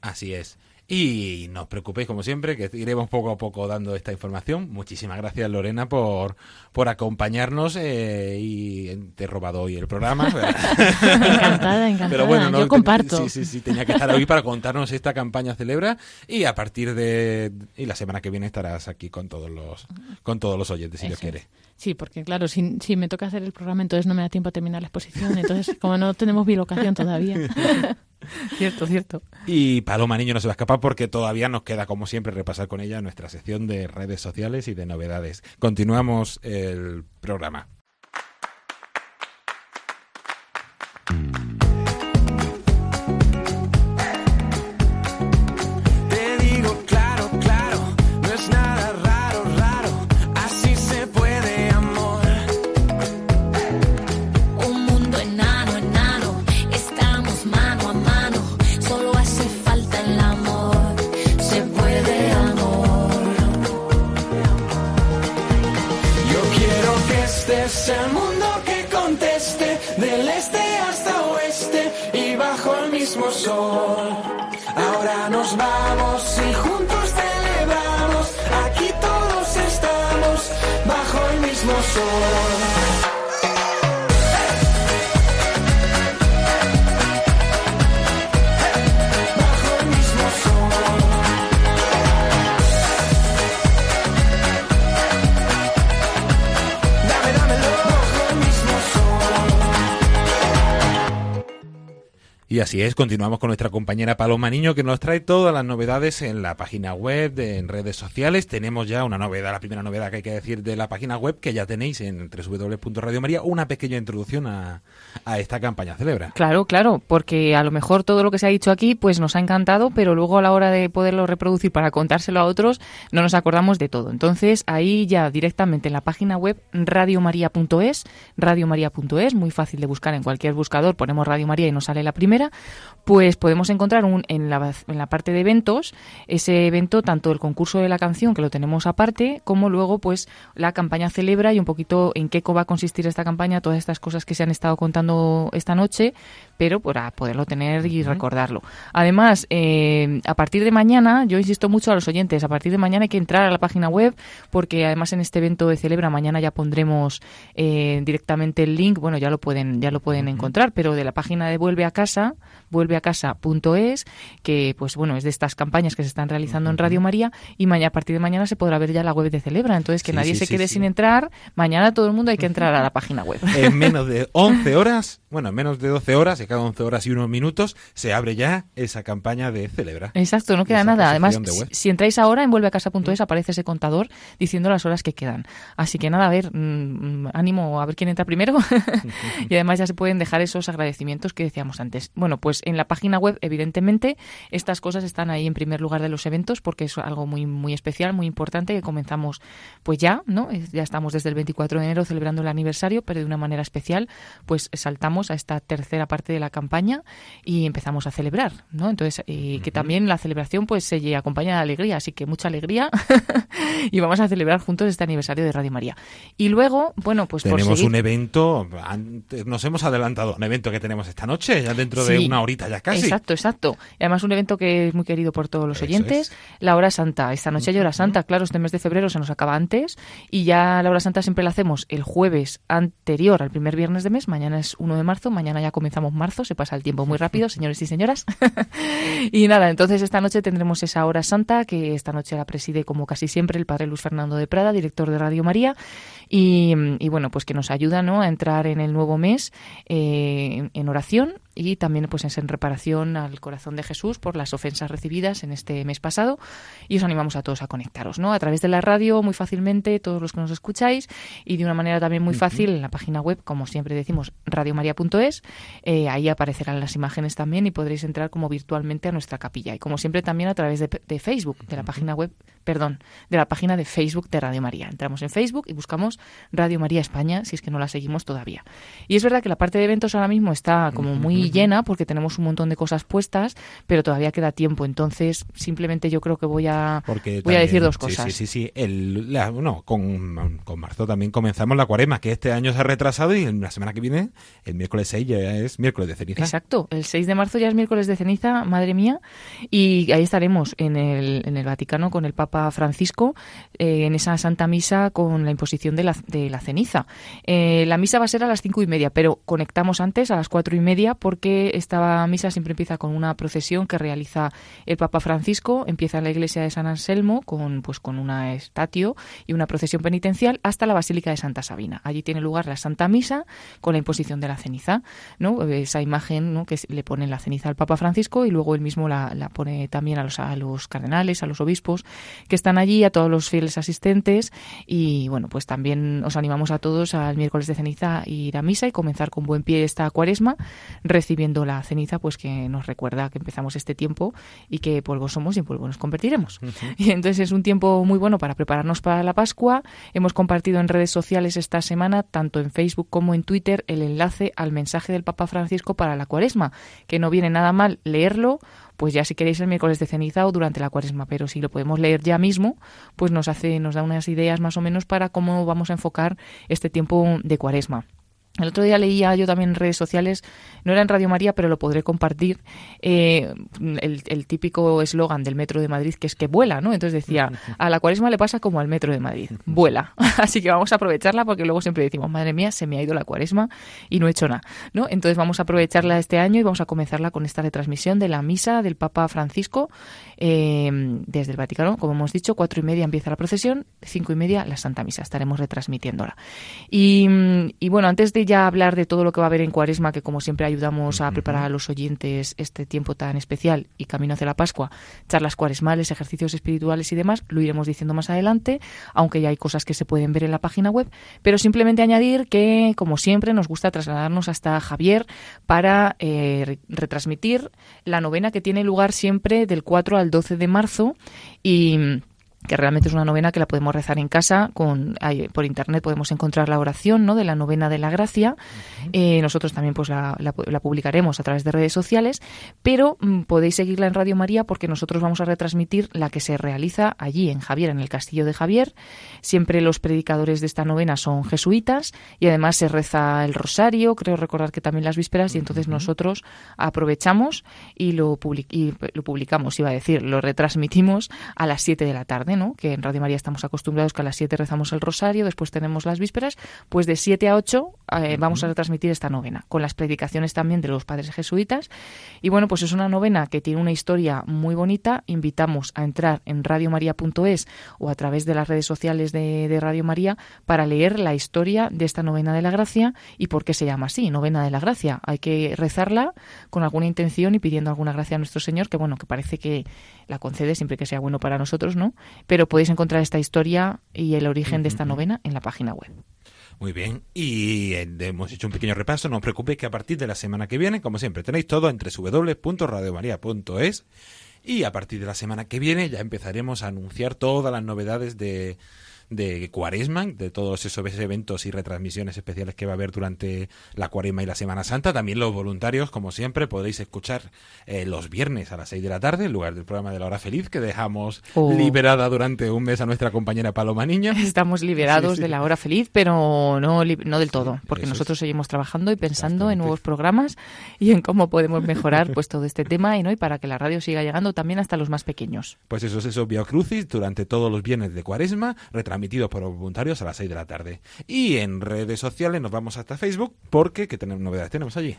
Así es. Y no os preocupéis, como siempre, que iremos poco a poco dando esta información. Muchísimas gracias, Lorena, por, por acompañarnos eh, y te he robado hoy el programa. Encantada, <laughs> encantada. Pero bueno, no, Yo comparto. Sí, sí, sí, tenía que estar hoy para contarnos esta campaña Celebra y a partir de... Y la semana que viene estarás aquí con todos los, con todos los oyentes, si Dios Eso es. quiere. Sí, porque claro, si, si me toca hacer el programa, entonces no me da tiempo a terminar la exposición. Entonces, como no tenemos bilocación todavía. <laughs> <laughs> cierto, cierto. Y Paloma Niño no se va a escapar porque todavía nos queda, como siempre, repasar con ella nuestra sección de redes sociales y de novedades. Continuamos el programa. Así es, continuamos con nuestra compañera Paloma Niño que nos trae todas las novedades en la página web, de- en redes sociales. Tenemos ya una novedad, la primera novedad que hay que decir de la página web que ya tenéis en www.radiomaria, una pequeña introducción a, a esta campaña celebra. Claro, claro, porque a lo mejor todo lo que se ha dicho aquí pues nos ha encantado, pero luego a la hora de poderlo reproducir para contárselo a otros no nos acordamos de todo. Entonces ahí ya directamente en la página web radiomaria.es, radiomaria.es, muy fácil de buscar en cualquier buscador, ponemos Radio María y nos sale la primera pues podemos encontrar un, en, la, en la parte de eventos ese evento, tanto el concurso de la canción, que lo tenemos aparte, como luego pues la campaña celebra y un poquito en qué va a consistir esta campaña, todas estas cosas que se han estado contando esta noche, pero para poderlo tener y recordarlo. Además, eh, a partir de mañana, yo insisto mucho a los oyentes, a partir de mañana hay que entrar a la página web, porque además en este evento de Celebra mañana ya pondremos eh, directamente el link, bueno, ya lo pueden, ya lo pueden encontrar, pero de la página de Vuelve a Casa, vuelveacasa.es, que pues bueno, es de estas campañas que se están realizando en Radio María, y mañana, a partir de mañana se podrá ver ya la web de Celebra, entonces que Sí, nadie sí, se quede sin entrar, mañana todo el mundo hay que entrar a la página web. <laughs> En menos de 11 horas, bueno, en menos de 12 horas, cada 11 horas y unos minutos, se abre ya esa campaña de Celebra. Exacto, no queda nada. Además, si, entráis ahora en vuelveacasa.es aparece ese contador diciendo las horas que quedan. Así que nada, a ver, mm, mm, ánimo a ver quién entra primero. <laughs> y además ya se pueden dejar esos agradecimientos que decíamos antes. Bueno, pues en la página web, evidentemente, estas cosas están ahí en primer lugar de los eventos porque es algo muy muy especial, muy importante que comenzamos pues ya, ¿no? Ya estamos desde el 24 de enero celebrando el aniversario, pero de una manera especial, pues saltamos a esta tercera parte de la campaña y empezamos a celebrar, ¿no? Entonces, eh, que también la celebración pues se acompaña de alegría, así que mucha alegría <laughs> y vamos a celebrar juntos este aniversario de Radio María. Y luego, bueno, pues por tenemos seguir- un evento, nos hemos adelantado un evento que tenemos esta noche, ya dentro de una horita ya casi. Exacto, exacto. Y además un evento que es muy querido por todos los Eso oyentes, la hora santa. Esta noche hay hora santa, claro, este mes de febrero se nos acaba antes y ya la hora santa siempre la hacemos el jueves anterior al primer viernes de mes, mañana es 1 de marzo, mañana ya comenzamos marzo, se pasa el tiempo muy rápido, <laughs> señores y señoras. <laughs> y nada, entonces esta noche tendremos esa hora santa que esta noche la preside como casi siempre el padre Luis Fernando de Prada, director de Radio María y, y bueno, pues que nos ayuda ¿no? a entrar en el nuevo mes eh, en- oración y también pues es en reparación al corazón de Jesús por las ofensas recibidas en este mes pasado y os animamos a todos a conectaros, ¿no? A través de la radio muy fácilmente todos los que nos escucháis y de una manera también muy fácil en la página web, como siempre decimos, radiomaria.es, eh, ahí aparecerán las imágenes también y podréis entrar como virtualmente a nuestra capilla y como siempre también a través de, de Facebook, de la página web, perdón, de la página de Facebook de Radio María. Entramos en Facebook y buscamos Radio María España si es que no la seguimos todavía. Y es verdad que la parte de eventos ahora mismo está como muy llena porque tenemos un montón de cosas puestas, pero todavía queda tiempo. Entonces, simplemente yo creo que voy a, Porque voy a decir dos cosas. Sí, sí, sí. El, la- no, con, con marzo también comenzamos la cuaresma, que este año se ha retrasado y en la semana que viene, el miércoles 6, ya es miércoles de ceniza. Exacto, el 6 de marzo ya es miércoles de ceniza, madre mía, y ahí estaremos en el, en el Vaticano con el Papa Francisco eh, en esa Santa Misa con la imposición de la, de la ceniza. Eh, la misa va a ser a las cinco y media, pero conectamos antes a las cuatro y media porque esta misa siempre empieza con una procesión que realiza el Papa Francisco, empieza en la iglesia de San Anselmo con, pues, con una estatio y una procesión penitencial hasta la Basílica de Santa Sabina. Allí tiene lugar la Santa Misa con la imposición de la ceniza, ¿no? Esa imagen ¿no? que le pone la ceniza al Papa Francisco y luego él mismo la, la pone también a los, a los cardenales, a los obispos que están allí, a todos los fieles asistentes y bueno, pues también os animamos a todos al miércoles de ceniza a ir a misa y comenzar con buen pie esta cuaresma recibiendo la ceniza pues que nos recuerda que empezamos este tiempo y que polvo somos y en polvo nos convertiremos. <laughs> Y entonces es un tiempo muy bueno para prepararnos para la Pascua. Hemos compartido en redes sociales esta semana, tanto en Facebook como en Twitter, el enlace al mensaje del Papa Francisco para la Cuaresma, que no viene nada mal leerlo, pues ya si queréis el miércoles de ceniza o durante la Cuaresma, pero si lo podemos leer ya mismo, pues nos hace nos da unas ideas más o menos para cómo vamos a enfocar este tiempo de Cuaresma. El otro día leía yo también en redes sociales, no era en Radio María, pero lo podré compartir, eh, el, el típico eslogan del Metro de Madrid, que es que vuela, ¿no? Entonces decía, <laughs> a la cuaresma le pasa como al Metro de Madrid, <laughs> vuela. <laughs> Así que vamos a aprovecharla porque luego siempre decimos, madre mía, se me ha ido la cuaresma y no he hecho nada, ¿no? Entonces vamos a aprovecharla este año y vamos a comenzarla con esta retransmisión de la misa del Papa Francisco eh, desde el Vaticano. Como hemos dicho, cuatro y media empieza la procesión, cinco y media la Santa Misa, estaremos retransmitiéndola. Y, y bueno, antes de ya hablar de todo lo que va a haber en Cuaresma, que como siempre ayudamos a preparar a los oyentes este tiempo tan especial y camino hacia la Pascua, charlas cuaresmales, ejercicios espirituales y demás, lo iremos diciendo más adelante, aunque ya hay cosas que se pueden ver en la página web, pero simplemente añadir que, como siempre, nos gusta trasladarnos hasta Javier para eh, re- retransmitir la novena que tiene lugar siempre del 4 al 12 de marzo y que realmente es una novena que la podemos rezar en casa, con por internet podemos encontrar la oración ¿no? de la novena de la gracia. Eh, nosotros también pues la, la- la publicaremos a través de redes sociales, pero mm, podéis seguirla en Radio María porque nosotros vamos a retransmitir la que se realiza allí en Javier, en el castillo de Javier. Siempre los predicadores de esta novena son jesuitas y además se reza el rosario, creo recordar que también las vísperas, y entonces nosotros aprovechamos y lo, public- y lo publicamos, iba a decir, lo retransmitimos a las 7 de la tarde, ¿no? Que en Radio María estamos acostumbrados que a las 7 rezamos el rosario, después tenemos las vísperas, pues de 7 a 8 eh, vamos a retransmitir esta novena, con las predicaciones también de los padres jesuitas. Y bueno, pues es una novena que tiene una historia muy bonita. Invitamos a entrar en radiomaria.es o a través de las redes sociales de, de Radio María para leer la historia de esta novena de la gracia y por qué se llama así, novena de la gracia. Hay que rezarla con alguna intención y pidiendo alguna gracia a nuestro Señor, que bueno, que parece que la concede siempre que sea bueno para nosotros, ¿no? Pero podéis encontrar esta historia y el origen de esta novena en la página web. Muy bien, y eh, hemos hecho un pequeño repaso. No os preocupéis que a partir de la semana que viene, como siempre, tenéis todo en www.radiomaria.es y a partir de la semana que viene ya empezaremos a anunciar todas las novedades de, de Cuaresma, de todos esos eventos y retransmisiones especiales que va a haber durante la Cuaresma y la Semana Santa. También los voluntarios, como siempre, podéis escuchar eh, los viernes a las 6 de la tarde, en lugar del programa de la hora feliz que dejamos Oh. liberada durante un mes a nuestra compañera Paloma Niño. <laughs> Estamos liberados Sí, sí. de la hora feliz, pero no, no del todo, porque eso es. nosotros seguimos trabajando y pensando en nuevos programas y en cómo podemos mejorar pues todo este tema y no y para que la radio siga llegando también hasta los más pequeños. Pues eso es eso, Via Crucis, durante todos los viernes de Cuaresma, retransmitidos por voluntarios a las 6 de la tarde. Y en redes sociales nos vamos hasta Facebook, porque, ¿qué tenemos, novedades tenemos allí?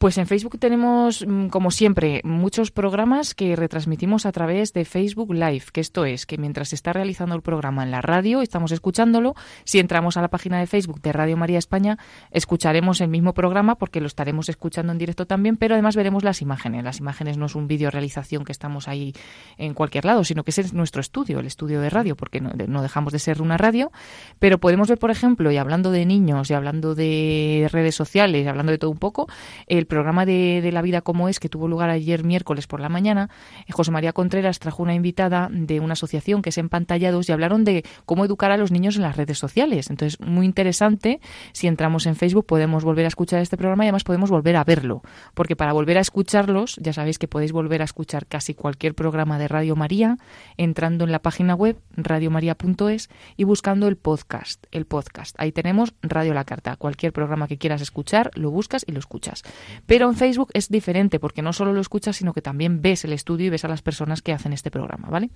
Pues en Facebook tenemos, mm, como siempre, muchos programas que retransmitimos a través de Facebook Live, que esto es que mientras se está realizando el programa en la radio, estamos escuchándolo, si entramos a la página de Facebook de Radio María España, escucharemos el mismo programa porque lo estaremos escuchando en directo también, pero además veremos las imágenes. Las imágenes no es un vídeo realización que estamos ahí en cualquier lado, sino que es nuestro estudio, el estudio de radio, porque no, no dejamos de ser una radio, pero podemos ver, por ejemplo, y hablando de niños, y hablando de redes sociales, y hablando de todo un poco, el programa de, La Vida como es, que tuvo lugar ayer miércoles por la mañana, eh, José María Contreras trajo una invitada de una asociación que es Empantallados y hablaron de cómo educar a los niños en las redes sociales. Entonces, muy interesante. Si entramos en Facebook podemos volver a escuchar este programa y además podemos volver a verlo. Porque para volver a escucharlos, ya sabéis que podéis volver a escuchar casi cualquier programa de Radio María entrando en la página web radiomaria.es y buscando el podcast. El podcast. Ahí tenemos Radio La Carta. Cualquier programa que quieras escuchar, lo buscas y lo escuchas. Pero en Facebook es diferente porque no solo lo escuchas, sino que también ves el estudio y ves a las personas que hacen este programa, ¿vale?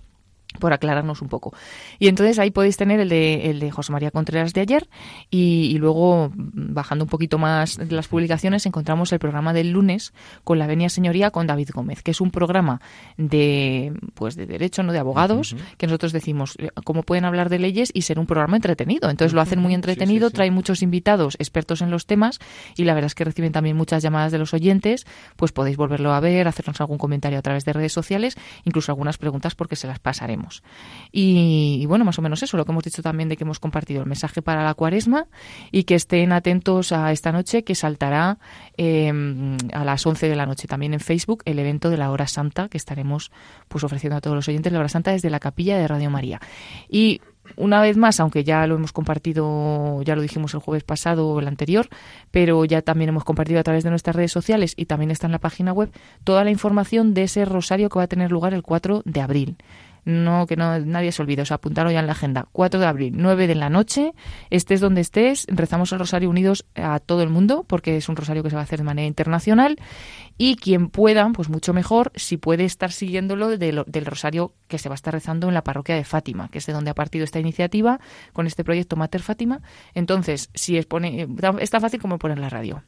Por aclararnos un poco. Y entonces ahí podéis tener el de, el de José María Contreras de ayer y, y luego, mm, bajando un poquito más de las publicaciones, encontramos el programa del lunes con la Venia Señoría con David Gómez, que es un programa de pues de derecho, no de abogados, que nosotros decimos eh, cómo pueden hablar de leyes y ser un programa entretenido. Entonces lo hacen muy entretenido, trae muchos invitados expertos en los temas y la verdad es que reciben también muchas llamadas de los oyentes, pues podéis volverlo a ver, hacernos algún comentario a través de redes sociales, incluso algunas preguntas porque se las pasaremos. Y, bueno, más o menos eso, lo que hemos dicho también de que hemos compartido el mensaje para la cuaresma y que estén atentos a esta noche que saltará eh, a las 11 de la noche también en Facebook el evento de la hora santa que estaremos pues ofreciendo a todos los oyentes la hora santa desde la capilla de Radio María. Y una vez más, aunque ya lo hemos compartido, ya lo dijimos el jueves pasado o el anterior, pero ya también hemos compartido a través de nuestras redes sociales y también está en la página web toda la información de ese rosario que va a tener lugar el 4 de abril no que no nadie se olvide, o sea, apuntarlo ya en la agenda. 4 de abril, 9 de la noche, estés donde estés, rezamos el rosario unidos a todo el mundo, porque es un rosario que se va a hacer de manera internacional, y quien pueda, pues mucho mejor, si puede estar siguiéndolo de lo, del rosario que se va a estar rezando en la parroquia de Fátima, que es de donde ha partido esta iniciativa, con este proyecto Mater Fátima. Entonces, si es, pone, es tan fácil como poner la radio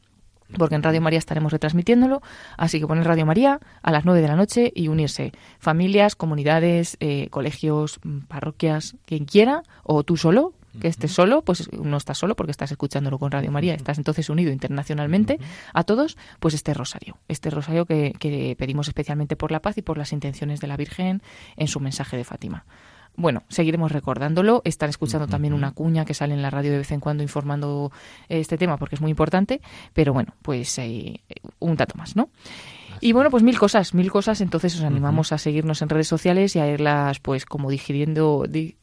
porque en Radio María estaremos retransmitiéndolo, así que poner Radio María a las 9 de la noche y unirse. Familias, comunidades, eh, colegios, parroquias, quien quiera, o tú solo, que estés solo, pues no estás solo porque estás escuchándolo con Radio María, estás entonces unido internacionalmente a todos, pues este rosario, este rosario que, que pedimos especialmente por la paz y por las intenciones de la Virgen en su mensaje de Fátima bueno, seguiremos recordándolo. Están escuchando también una cuña que sale en la radio de vez en cuando informando este tema porque es muy importante. Pero bueno, pues eh, un dato más, ¿no? Y bueno, pues mil cosas, mil cosas. Entonces os animamos a seguirnos en redes sociales y a irlas, pues, como digiriendo. di-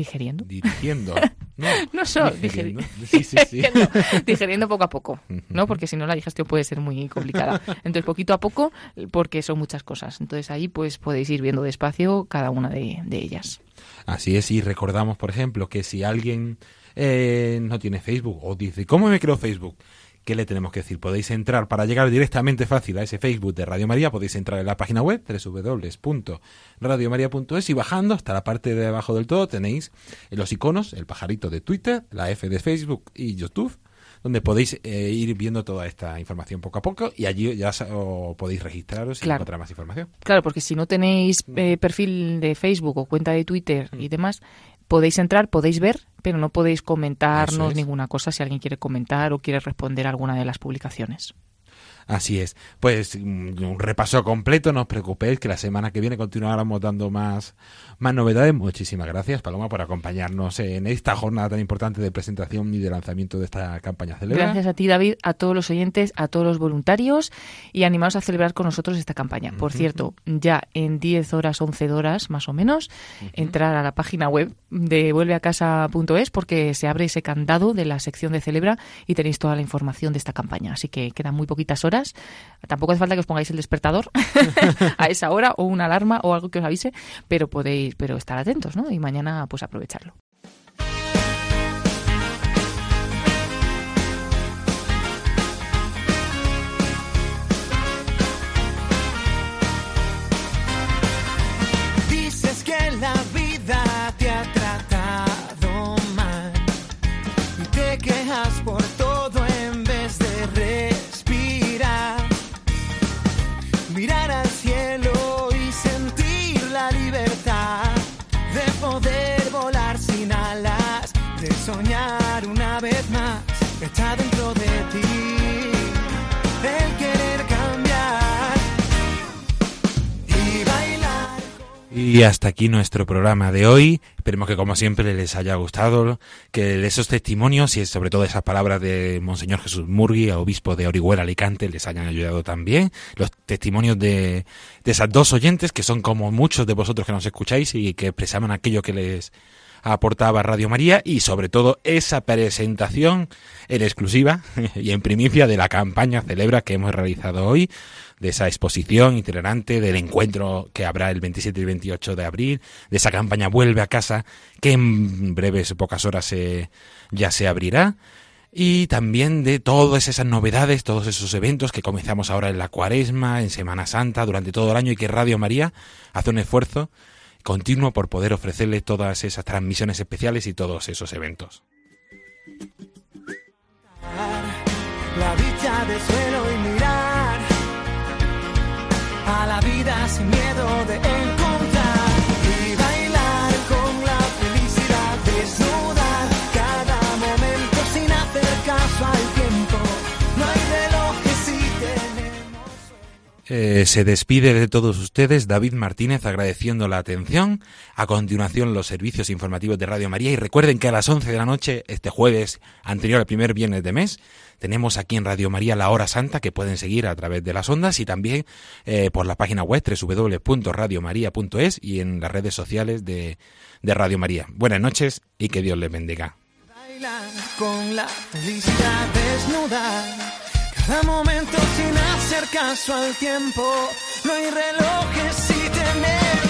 digeriendo. Dirigiendo. <laughs> No, No solo digeriendo. digeri- Sí, sí, sí. digeriendo, digeriendo poco a poco, ¿no? Porque si no la digestión puede ser muy complicada. Entonces, poquito a poco, porque son muchas cosas. Entonces, ahí pues podéis ir viendo despacio cada una de, de ellas. Así es, y recordamos, por ejemplo, que si alguien eh, no tiene Facebook o dice, ¿cómo me creo Facebook? ¿Qué le tenemos que decir? Podéis entrar para llegar directamente fácil a ese Facebook de Radio María, podéis entrar en la página web www.radiomaria.es y bajando hasta la parte de abajo del todo tenéis los iconos, el pajarito de Twitter, la F de Facebook y YouTube, donde podéis eh, ir viendo toda esta información poco a poco y allí ya podéis registraros y Claro. encontrar más información. Claro, porque si no tenéis eh, perfil de Facebook o cuenta de Twitter y demás, podéis entrar, podéis ver, pero no podéis comentarnos es. ninguna cosa si alguien quiere comentar o quiere responder a alguna de las publicaciones. Así es. Pues mm, un repaso completo, no os preocupéis que la semana que viene continuaremos dando más, más novedades. Muchísimas gracias, Paloma, por acompañarnos en esta jornada tan importante de presentación y de lanzamiento de esta campaña Celebra. Gracias a ti, David, a todos los oyentes, a todos los voluntarios y animaos a celebrar con nosotros esta campaña. Por cierto, ya en 10 horas, 11 horas más o menos, entrar a la página web de vuelveacasa.es porque se abre ese candado de la sección de Celebra y tenéis toda la información de esta campaña. Así que quedan muy poquitas horas. Tampoco hace falta que os pongáis el despertador <laughs> a esa hora o una alarma o algo que os avise, pero podéis pero estar atentos, ¿no? Y mañana pues aprovecharlo. Está dentro de ti el querer cambiar y bailar. Y hasta aquí nuestro programa de hoy. Esperemos que como siempre les haya gustado, que esos testimonios y sobre todo esas palabras de Monseñor Jesús Murgui, obispo de Orihuela Alicante, les hayan ayudado también. Los testimonios de, de esas dos oyentes, que son como muchos de vosotros que nos escucháis y que expresaban aquello que les aportaba Radio María y sobre todo esa presentación en exclusiva <laughs> y en primicia de la campaña Celebra que hemos realizado hoy, de esa exposición itinerante, del encuentro que habrá el 27 y 28 de abril, de esa campaña Vuelve a casa que en breves pocas horas se- ya se abrirá. Y también de todas esas novedades, todos esos eventos que comenzamos ahora en la Cuaresma, en Semana Santa, durante todo el año y que Radio María hace un esfuerzo continuo por poder ofrecerle todas esas transmisiones especiales y todos esos eventos. la dicha del suelo y mirar a la vida sin miedo de encontrar y bailar con la felicidad desnudar cada momento sin hacer caso al Eh, se despide de todos ustedes David Martínez agradeciendo la atención. A continuación los servicios informativos de Radio María y recuerden que a las 11 de la noche, este jueves anterior al primer viernes de mes, tenemos aquí en Radio María la hora santa que pueden seguir a través de las ondas y también eh, por la página web www.radiomaria.es y en las redes sociales de, de Radio María. Buenas noches y que Dios les bendiga. Cada momento sin hacer caso al tiempo. No hay relojes si tenemos